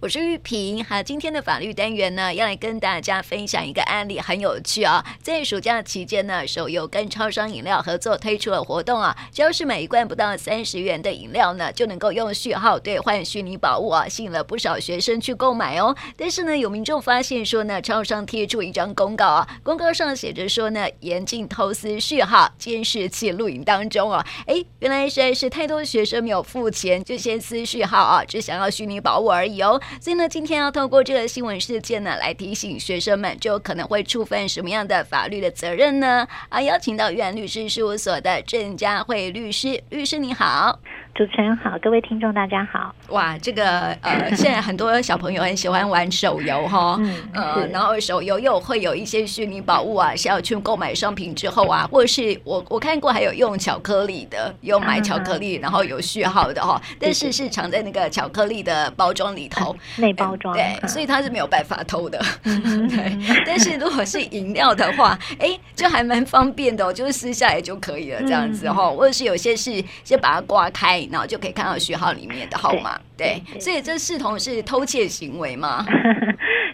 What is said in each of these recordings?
我是玉萍。好，今天的法律单元呢，要来跟大家分享一个案例，很有趣啊。在暑假期间呢，手游跟超商饮料合作推出了活动啊，只要是买一罐不到三十元的饮料呢，就能够用序号兑换虚拟宝物啊，吸引了不少学生去购买哦。但是呢，有民众发现说呢，超商贴出一张公告啊，公告上写着说呢，严禁偷撕序号，监视器录影当中啊，哎，原来实在是太多学生没有付钱就先撕序号啊，只想要虚拟宝物而已哦。所以呢，今天要透过这个新闻事件呢，来提醒学生们，就可能会触犯什么样的法律的责任呢？啊，邀请到玉安律师事务所的郑佳慧律师，律师你好。主持人好，各位听众大家好。哇，这个呃，现在很多小朋友很喜欢玩手游哈，嗯，呃，然后手游又会有一些虚拟宝物啊，是要去购买商品之后啊，或者是我我看过还有用巧克力的，有买巧克力然后有序号的哈，但是是藏在那个巧克力的包装里头，内包装，对，所以它是没有办法偷的，对。但是如果是饮料的话，哎，就还蛮方便的，就是撕下来就可以了，这样子哈，或者是有些是先把它刮开。然后就可以看到序号里面的号码，对，对，所以这视同是偷窃行为吗？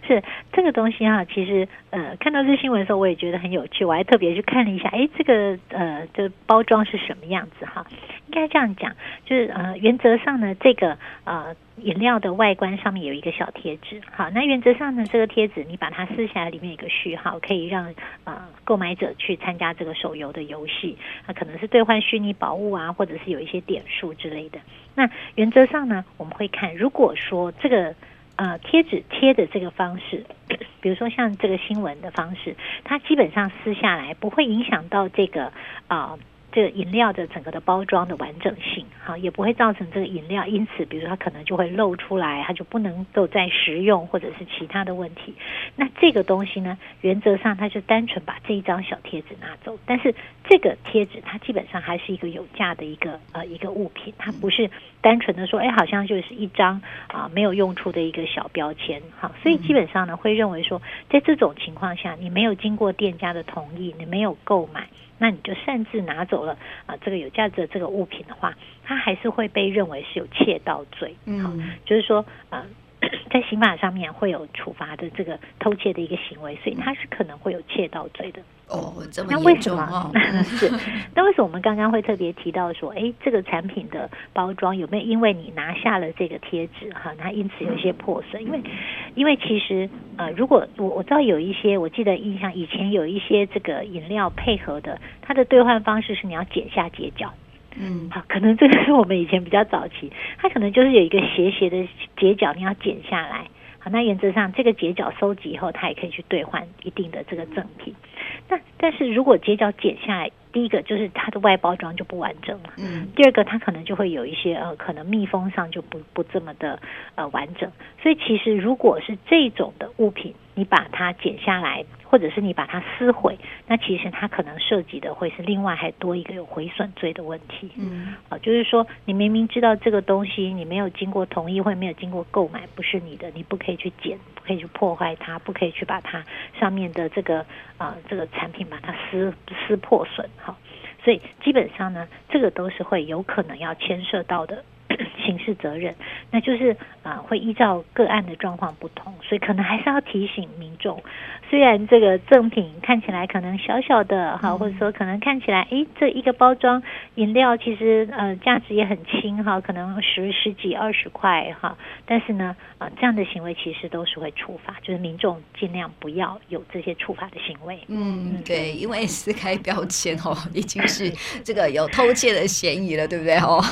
是这个东西哈，其实呃，看到这新闻的时候，我也觉得很有趣，我还特别去看了一下，哎，这个呃，这包装是什么样子哈？应该这样讲，就是呃，原则上呢，这个呃。饮料的外观上面有一个小贴纸，好，那原则上呢，这个贴纸你把它撕下来，里面有个序号，可以让呃购买者去参加这个手游的游戏，那可能是兑换虚拟宝物啊，或者是有一些点数之类的。那原则上呢，我们会看，如果说这个呃贴纸贴的这个方式，比如说像这个新闻的方式，它基本上撕下来不会影响到这个啊。这个饮料的整个的包装的完整性，好，也不会造成这个饮料因此，比如说它可能就会漏出来，它就不能够再食用，或者是其他的问题。那这个东西呢，原则上它就单纯把这一张小贴纸拿走，但是这个贴纸它基本上还是一个有价的一个呃一个物品，它不是单纯的说，哎，好像就是一张啊没有用处的一个小标签，哈，所以基本上呢会认为说，在这种情况下，你没有经过店家的同意，你没有购买。那你就擅自拿走了啊，这个有价值的这个物品的话，它还是会被认为是有窃盗罪。嗯，就是说啊，在刑法上面会有处罚的这个偷窃的一个行为，所以他是可能会有窃盗罪的。哦，这么那为什么？是 那为什么我们刚刚会特别提到说，哎，这个产品的包装有没有因为你拿下了这个贴纸哈，它因此有一些破损？因为因为其实呃，如果我我知道有一些，我记得印象以前有一些这个饮料配合的，它的兑换方式是你要剪下截角。嗯，好，可能这个是我们以前比较早期，它可能就是有一个斜斜的截角，你要剪下来。好，那原则上这个截角收集以后，它也可以去兑换一定的这个赠品。那但是如果截角剪下来，第一个就是它的外包装就不完整了，嗯，第二个它可能就会有一些呃，可能密封上就不不这么的呃完整。所以其实如果是这种的物品，你把它剪下来，或者是你把它撕毁，那其实它可能涉及的会是另外还多一个有毁损罪的问题。嗯，啊，就是说你明明知道这个东西你没有经过同意或没有经过购买不是你的，你不可以去剪，不可以去破坏它，不可以去把它上面的这个啊这个产品把它撕撕破损。好，所以基本上呢，这个都是会有可能要牵涉到的。刑事责任，那就是啊、会依照个案的状况不同，所以可能还是要提醒民众，虽然这个赠品看起来可能小小的哈，或者说可能看起来诶，这一个包装饮料其实呃价值也很轻哈，可能十十几二十块哈，但是呢啊、呃、这样的行为其实都是会处罚，就是民众尽量不要有这些处罚的行为。嗯，对，因为撕开标签哦，已经是这个有偷窃的嫌疑了，对不对哦？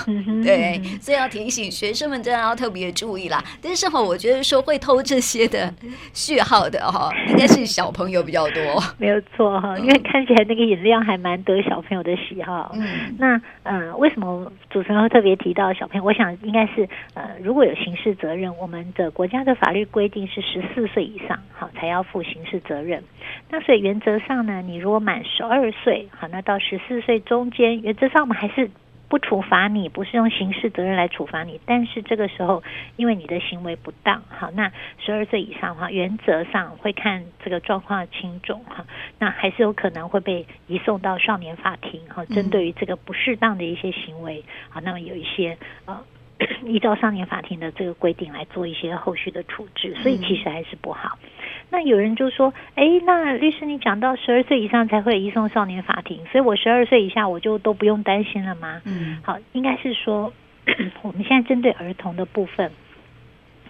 对。所以要提醒学生们，真的要特别注意啦。但是哈，我觉得说会偷这些的 序号的哈，应该是小朋友比较多。没有错哈，因为看起来那个饮料还蛮得小朋友的喜好。嗯，那呃，为什么主持人会特别提到小朋友？我想应该是呃，如果有刑事责任，我们的国家的法律规定是十四岁以上好才要负刑事责任。那所以原则上呢，你如果满十二岁好，那到十四岁中间，原则上我们还是。不处罚你，不是用刑事责任来处罚你，但是这个时候，因为你的行为不当，好，那十二岁以上的话，原则上会看这个状况的轻重哈，那还是有可能会被移送到少年法庭哈，针对于这个不适当的一些行为啊，那么有一些呃 依照少年法庭的这个规定来做一些后续的处置，所以其实还是不好。嗯、那有人就说，哎，那律师你讲到十二岁以上才会移送少年法庭，所以我十二岁以下我就都不用担心了吗？嗯，好，应该是说 我们现在针对儿童的部分。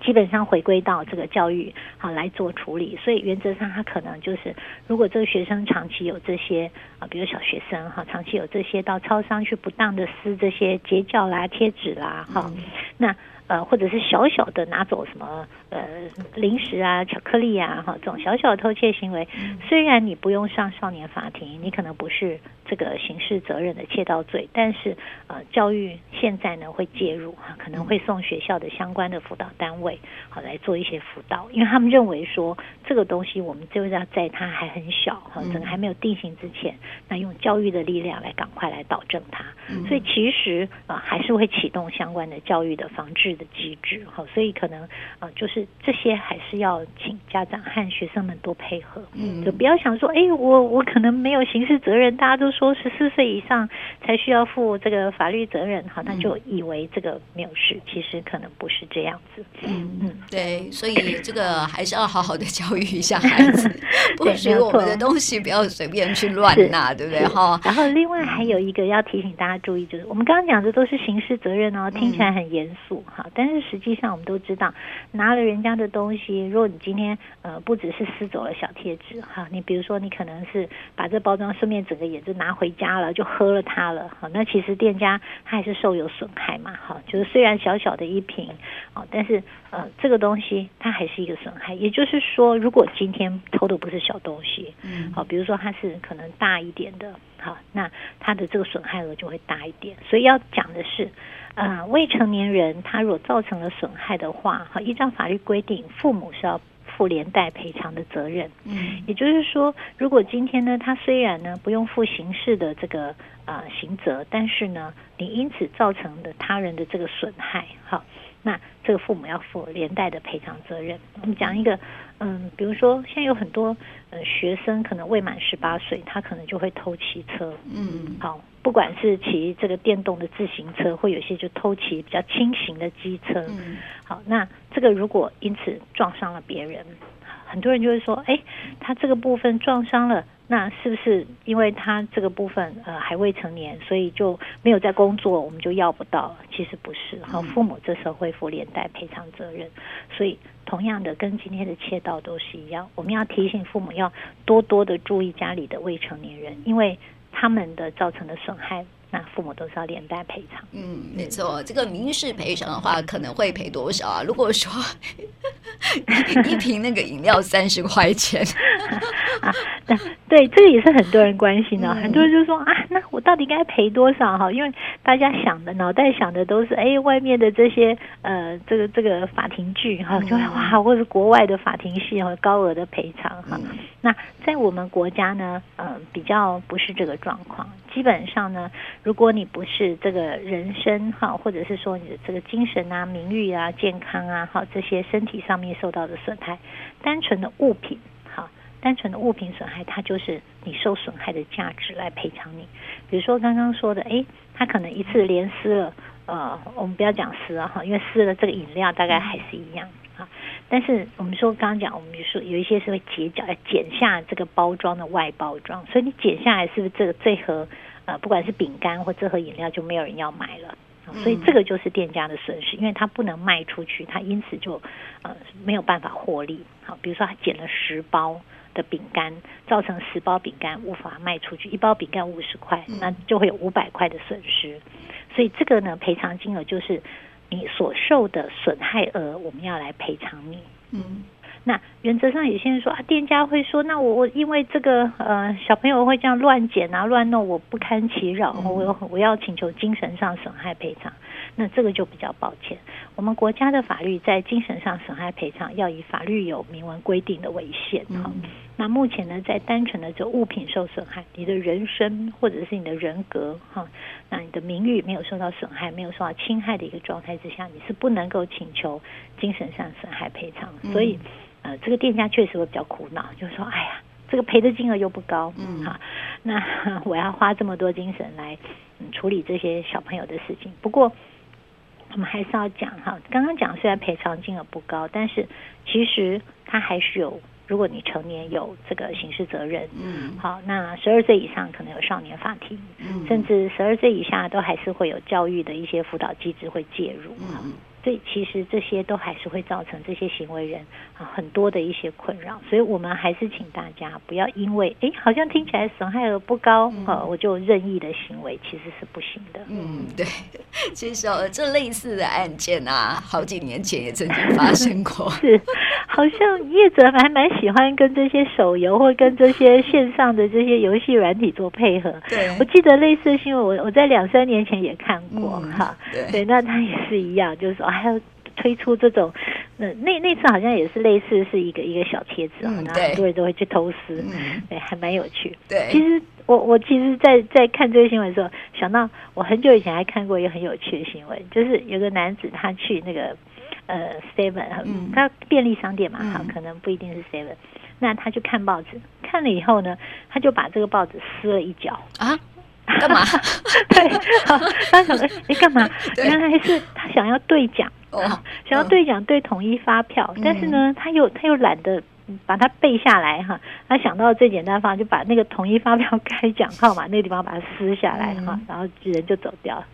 基本上回归到这个教育好来做处理，所以原则上他可能就是，如果这个学生长期有这些啊，比如小学生哈，长期有这些到超商去不当的撕这些截教啦、贴纸啦哈，那。呃，或者是小小的拿走什么呃零食啊、巧克力啊，哈，这种小小的偷窃行为，虽然你不用上少年法庭，你可能不是这个刑事责任的窃盗罪，但是呃，教育现在呢会介入哈，可能会送学校的相关的辅导单位好来做一些辅导，因为他们认为说这个东西我们就是要在他还很小哈，整个还没有定型之前，那用教育的力量来赶快来导正他，所以其实啊、呃、还是会启动相关的教育的防治的机制，哈，所以可能啊，就是这些还是要请家长和学生们多配合，嗯，就不要想说，哎，我我可能没有刑事责任，大家都说十四岁以上才需要负这个法律责任，好，那就以为这个没有事，其实可能不是这样子，嗯嗯，对，所以这个还是要好好的教育一下孩子，不许我们的东西不要随便去乱拿，对不对？哈，然后另外还有一个要提醒大家注意，就是我们刚刚讲的都是刑事责任哦，听起来很严肃哈。嗯但是实际上，我们都知道，拿了人家的东西，如果你今天呃不只是撕走了小贴纸哈，你比如说你可能是把这包装顺便整个也就拿回家了，就喝了它了，好，那其实店家他还是受有损害嘛，好，就是虽然小小的一瓶，哦，但是呃这个东西它还是一个损害，也就是说，如果今天偷的不是小东西，嗯，好，比如说它是可能大一点的，好，那它的这个损害额就会大一点，所以要讲的是。呃，未成年人他如果造成了损害的话，哈，依照法律规定，父母是要负连带赔偿的责任。嗯，也就是说，如果今天呢，他虽然呢不用负刑事的这个啊、呃、刑责，但是呢，你因此造成的他人的这个损害，好，那这个父母要负连带的赔偿责任。我们讲一个，嗯，比如说现在有很多呃学生可能未满十八岁，他可能就会偷骑车。嗯，好。不管是骑这个电动的自行车，或有些就偷骑比较轻型的机车。嗯，好，那这个如果因此撞伤了别人，很多人就会说，哎，他这个部分撞伤了，那是不是因为他这个部分呃还未成年，所以就没有在工作，我们就要不到？其实不是，好，父母这时候会负连带赔偿责任。所以同样的，跟今天的窃盗都是一样，我们要提醒父母要多多的注意家里的未成年人，因为。他们的造成的损害，那父母都是要连带赔偿。嗯，没错，这个民事赔偿的话，可能会赔多少啊？如果说 一瓶那个饮料三十块钱 对，这个也是很多人关心的。嗯、很多人就说啊，那我到底该赔多少哈？因为大家想的脑袋想的都是哎，外面的这些呃，这个这个法庭剧哈，就会哇，或者国外的法庭戏和高额的赔偿哈。嗯、那在我们国家呢，嗯、呃，比较不是这个状况。基本上呢，如果你不是这个人身哈，或者是说你的这个精神啊、名誉啊、健康啊，哈，这些身体上面受到的损害，单纯的物品，哈，单纯的物品损害，它就是你受损害的价值来赔偿你。比如说刚刚说的，诶，他可能一次连撕了，呃，我们不要讲撕了哈，因为撕了这个饮料大概还是一样啊。但是我们说刚刚讲，我们就说有一些是会截角，剪下这个包装的外包装，所以你剪下来是不是这个这盒呃，不管是饼干或这盒饮料就没有人要买了？所以这个就是店家的损失，因为他不能卖出去，他因此就呃没有办法获利。好，比如说他剪了十包的饼干，造成十包饼干无法卖出去，一包饼干五十块，那就会有五百块的损失。所以这个呢，赔偿金额就是。你所受的损害额，我们要来赔偿你。嗯，那原则上有些人说啊，店家会说，那我我因为这个呃小朋友会这样乱捡啊乱弄，我不堪其扰，我我要请求精神上损害赔偿。那这个就比较抱歉，我们国家的法律在精神上损害赔偿要以法律有明文规定的为限哈。嗯、那目前呢，在单纯的这物品受损害，你的人生或者是你的人格哈，那你的名誉没有受到损害，没有受到侵害的一个状态之下，你是不能够请求精神上损害赔偿。嗯、所以呃，这个店家确实会比较苦恼，就是说，哎呀，这个赔的金额又不高，嗯哈，那我要花这么多精神来、嗯、处理这些小朋友的事情。不过。我们还是要讲哈，刚刚讲虽然赔偿金额不高，但是其实它还是有。如果你成年有这个刑事责任，嗯，好，那十二岁以上可能有少年法庭，嗯，甚至十二岁以下都还是会有教育的一些辅导机制会介入，嗯。所以其实这些都还是会造成这些行为人啊很多的一些困扰，所以我们还是请大家不要因为哎好像听起来损害额不高，呃、嗯，我就任意的行为其实是不行的。嗯，对，其实哦，这类似的案件啊，好几年前也曾经发生过。是，好像业者还蛮喜欢跟这些手游或跟这些线上的这些游戏软体做配合。对，我记得类似的新闻，我我在两三年前也看过哈、嗯。对，对，那他也是一样，就是说。还要推出这种，那那那次好像也是类似是一个一个小贴纸啊，然后很多人都会去偷撕，嗯，对，还蛮有趣。对，其实我我其实在，在在看这个新闻的时候，想到我很久以前还看过一个很有趣的新闻，就是有个男子他去那个呃 Seven，嗯，他便利商店嘛，哈、嗯，可能不一定是 Seven，那他就看报纸，看了以后呢，他就把这个报纸撕了一角啊。干嘛？对，好，他想说，你干嘛？原来是他想要兑奖，哦，想要兑奖兑统一发票，嗯，但是呢，他又他又懒得把它背下来哈，他想到最简单方法，就把那个统一发票开奖号码那个地方把它撕下来哈，然后人就走掉了。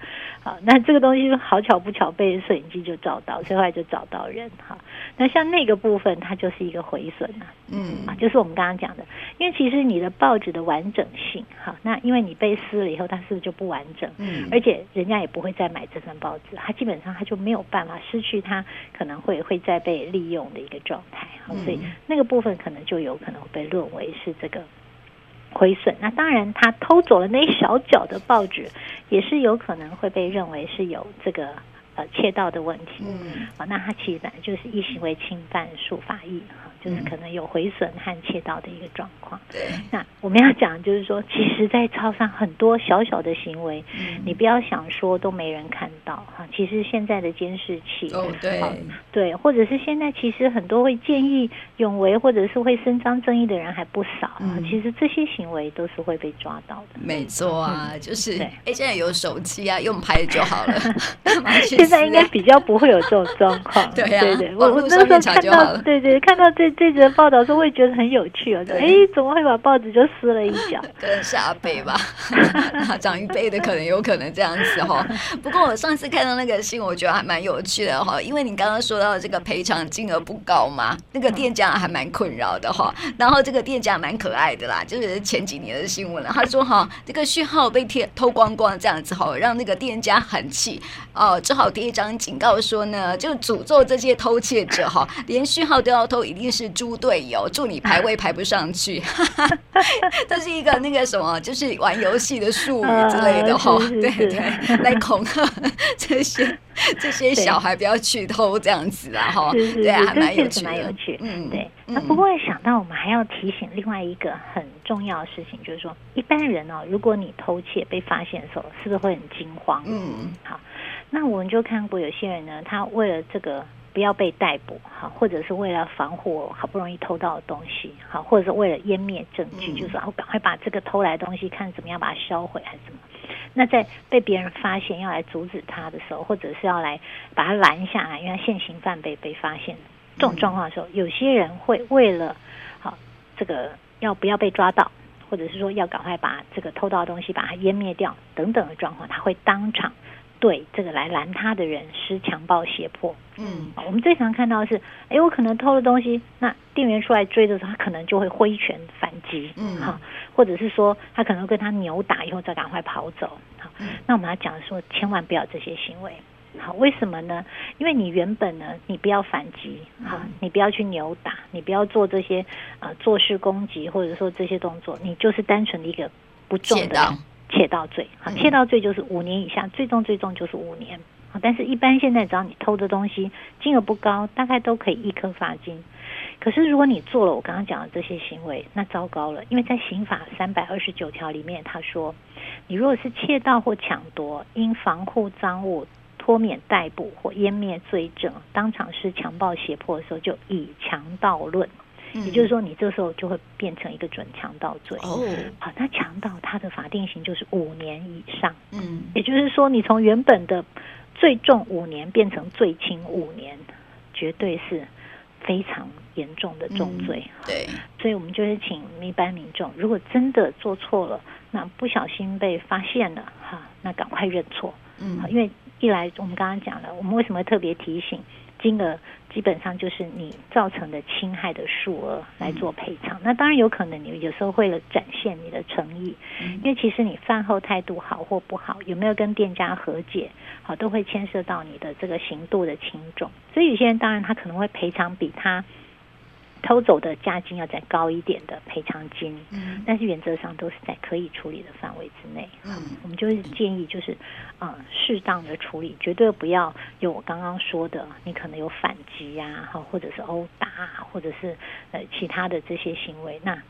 好，那这个东西好巧不巧被摄影机就照到，所以后来就找到人哈。那像那个部分，它就是一个毁损啊，嗯啊，就是我们刚刚讲的，因为其实你的报纸的完整性，哈，那因为你被撕了以后，它是不是就不完整？嗯，而且人家也不会再买这份报纸，它基本上它就没有办法失去它可能会会再被利用的一个状态，好，所以那个部分可能就有可能会被论为是这个。亏损，那当然，他偷走了那一小角的报纸，也是有可能会被认为是有这个。呃，窃盗的问题，嗯，啊，那他其实本来就是一行为侵犯诉法益。哈，就是可能有毁损和窃盗的一个状况。对，那我们要讲就是说，其实，在超商很多小小的行为，嗯，你不要想说都没人看到哈，其实现在的监视器，哦，对，对，或者是现在其实很多会见义勇为或者是会伸张正义的人还不少，嗯，其实这些行为都是会被抓到的。没错啊，嗯，就是，哎，现在有手机啊，用拍就好了。现在应该比较不会有这种状况。对呀、啊，对对，我我那时候看到，对对，看到这这则报道时候，会觉得很有趣哦。哎，怎么会把报纸就撕了一角？可能是阿伯吧，长一辈的可能有可能这样子哈。不过我上次看到那个新闻，我觉得还蛮有趣的哈，因为你刚刚说到这个赔偿金额不高嘛，那个店家还蛮困扰的哈。然后这个店家蛮可爱的啦，就是前几年的新闻了。他说哈，这个序号被贴偷光光这样子哈，让那个店家很气哦，只好。贴一张警告说呢，就诅咒这些偷窃者哈，连序号都要偷，一定是猪队友，祝你排位排不上去。这是一个那个什么，就是玩游戏的术语之类的哈，对对，来恐吓这些这些小孩不要去偷这样子啊哈，对，啊蛮有趣，蛮有趣，嗯，对。那不过想到我们还要提醒另外一个很重要的事情，就是说一般人哦，如果你偷窃被发现的时候，是不是会很惊慌？嗯，好。那我们就看过有些人呢，他为了这个不要被逮捕，好，或者是为了防护好不容易偷到的东西，好，或者是为了湮灭证据，就是说赶快把这个偷来的东西看怎么样把它销毁还是什么。那在被别人发现要来阻止他的时候，或者是要来把他拦下来，因为他现行犯被被发现这种状况的时候，有些人会为了好这个要不要被抓到，或者是说要赶快把这个偷到的东西把它湮灭掉等等的状况，他会当场。对这个来拦他的人施强暴胁迫，嗯，我们最常看到的是，哎，我可能偷了东西，那店员出来追的时候，他可能就会挥拳反击，嗯，好，或者是说他可能跟他扭打以后再赶快跑走，好，嗯，那我们要讲说，千万不要这些行为，好，为什么呢？因为你原本呢，你不要反击，好，你不要去扭打，你不要做这些呃做事攻击，或者说这些动作，你就是单纯的一个不重的。窃盗罪，好，窃盗罪就是五年以下，最重最重就是五年。好，但是一般现在只要你偷的东西金额不高，大概都可以一颗罚金。可是如果你做了我刚刚讲的这些行为，那糟糕了，因为在刑法三百二十九条里面，他说，你如果是窃盗或抢夺，因防护赃物脱免逮捕或湮灭罪证，当场是强暴胁迫的时候，就以强盗论。也就是说，你这时候就会变成一个准强盗罪。哦，好，那强盗他的法定刑就是五年以上。嗯，也就是说，你从原本的最重五年变成最轻五年，绝对是非常严重的重罪。嗯、对，所以我们就是请一般民众，如果真的做错了，那不小心被发现了哈，那赶快认错。嗯，因为一来我们刚刚讲了，我们为什么特别提醒？金额基本上就是你造成的侵害的数额来做赔偿。嗯、那当然有可能你有时候为了展现你的诚意，嗯、因为其实你饭后态度好或不好，有没有跟店家和解，好都会牵涉到你的这个刑度的轻重。所以有些人当然他可能会赔偿比他。偷走的价金要再高一点的赔偿金，嗯，但是原则上都是在可以处理的范围之内。嗯，我们就是建议就是，啊、呃，适当的处理，绝对不要有我刚刚说的，你可能有反击呀，哈，或者是殴打，或者是呃其他的这些行为，那。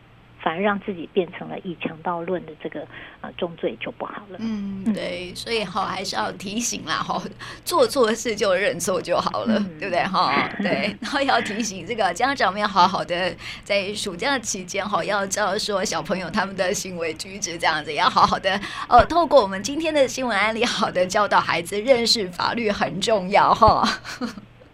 反而让自己变成了以强盗论的这个啊重罪就不好了。嗯，对，所以哈还是要提醒啦哈，做错事就认错就好了，嗯、对不对哈？对，然后要提醒这个家长们要好好的在暑假期间哈，要知道说小朋友他们的行为举止这样子，也要好好的呃。透过我们今天的新闻案例，好的教导孩子认识法律很重要哈。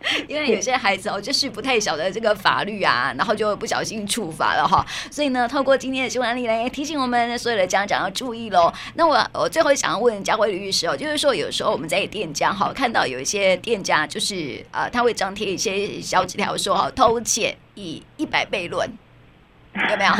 因为有些孩子哦，就是不太晓得这个法律啊，然后就不小心触法了哈。所以呢，透过今天的新闻案例来提醒我们所有的家长要注意喽。那我我最后想要问嘉慧律师哦，就是说有时候我们在店家哈看到有一些店家就是呃他会张贴一些小纸条说哈偷窃以一百倍论。有没有？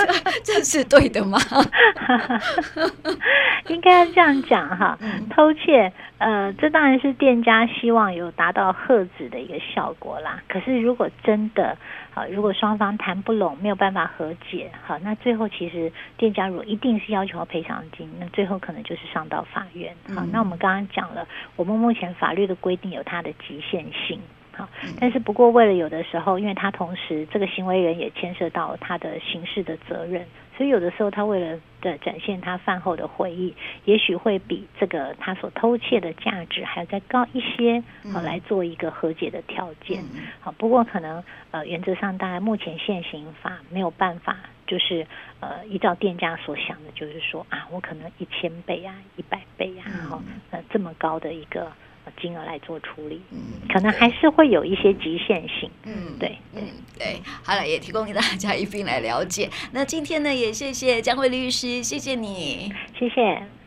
这是对的吗？应该要这样讲哈。偷窃，呃，这当然是店家希望有达到吓止的一个效果啦。可是如果真的，好，如果双方谈不拢，没有办法和解，好，那最后其实店家如果一定是要求赔偿金，那最后可能就是上到法院。好，那我们刚刚讲了，我们目前法律的规定有它的极限性。但是不过，为了有的时候，因为他同时这个行为人也牵涉到他的刑事的责任，所以有的时候他为了的展现他饭后的回忆，也许会比这个他所偷窃的价值还要再高一些，好来做一个和解的条件。好，不过可能呃原则上，大概目前现行法没有办法，就是呃依照店家所想的，就是说啊，我可能一千倍啊，一百倍啊，好呃这么高的一个。金额来做处理，嗯，可能还是会有一些局限性，嗯，对，嗯，对，好了，也提供给大家一并来了解。那今天呢，也谢谢江慧律师，谢谢你，谢谢。